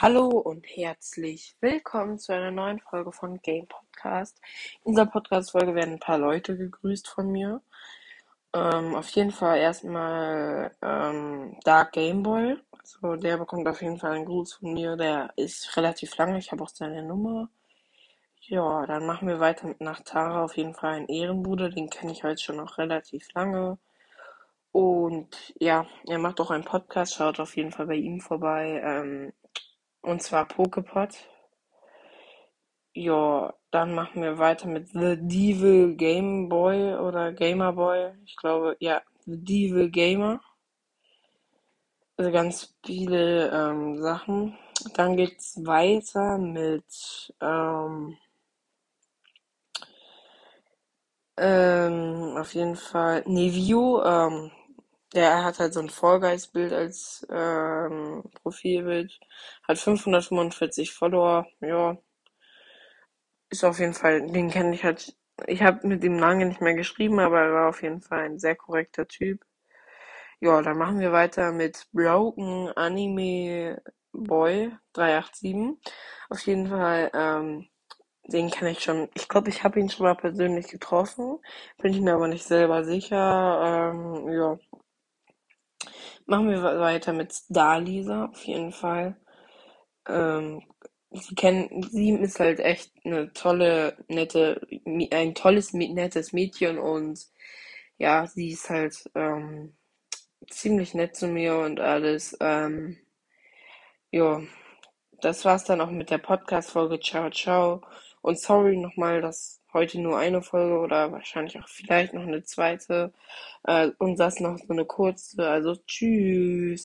hallo und herzlich willkommen zu einer neuen Folge von Game Podcast. In dieser Podcast-Folge werden ein paar Leute gegrüßt von mir. Ähm, auf jeden Fall erstmal ähm, Dark Gameboy. Also der bekommt auf jeden Fall einen Gruß von mir. Der ist relativ lange. Ich habe auch seine Nummer. Ja, dann machen wir weiter mit Nachtara. Auf jeden Fall ein Ehrenbruder. Den kenne ich heute schon noch relativ lange. Und ja, er macht auch einen Podcast. Schaut auf jeden Fall bei ihm vorbei. Ähm, und zwar Pokepot. Ja, dann machen wir weiter mit The Devil Game Boy oder Gamer Boy. Ich glaube, ja, The Devil Gamer. Also ganz viele ähm, Sachen. Dann geht's weiter mit ähm, ähm, auf jeden Fall Nevio. Ähm, der hat halt so ein Fall Guys Bild als ähm, Profilbild. Hat 545 Follower. Ja. Ist auf jeden Fall, den kenne ich halt. Ich habe mit ihm lange nicht mehr geschrieben, aber er war auf jeden Fall ein sehr korrekter Typ. Ja, dann machen wir weiter mit Broken Anime Boy 387. Auf jeden Fall, ähm, den kenne ich schon. Ich glaube, ich habe ihn schon mal persönlich getroffen. Bin ich mir aber nicht selber sicher. Ähm, ja. Machen wir weiter mit Starlisa, auf jeden Fall. Ähm, sie kennen, sie ist halt echt eine tolle, nette, ein tolles, nettes Mädchen und ja, sie ist halt ähm, ziemlich nett zu mir und alles. Ähm, ja, das war's dann auch mit der Podcast-Folge. Ciao, ciao. Und sorry nochmal, dass heute nur eine Folge oder wahrscheinlich auch vielleicht noch eine zweite äh, und das noch so eine kurze. Also tschüss.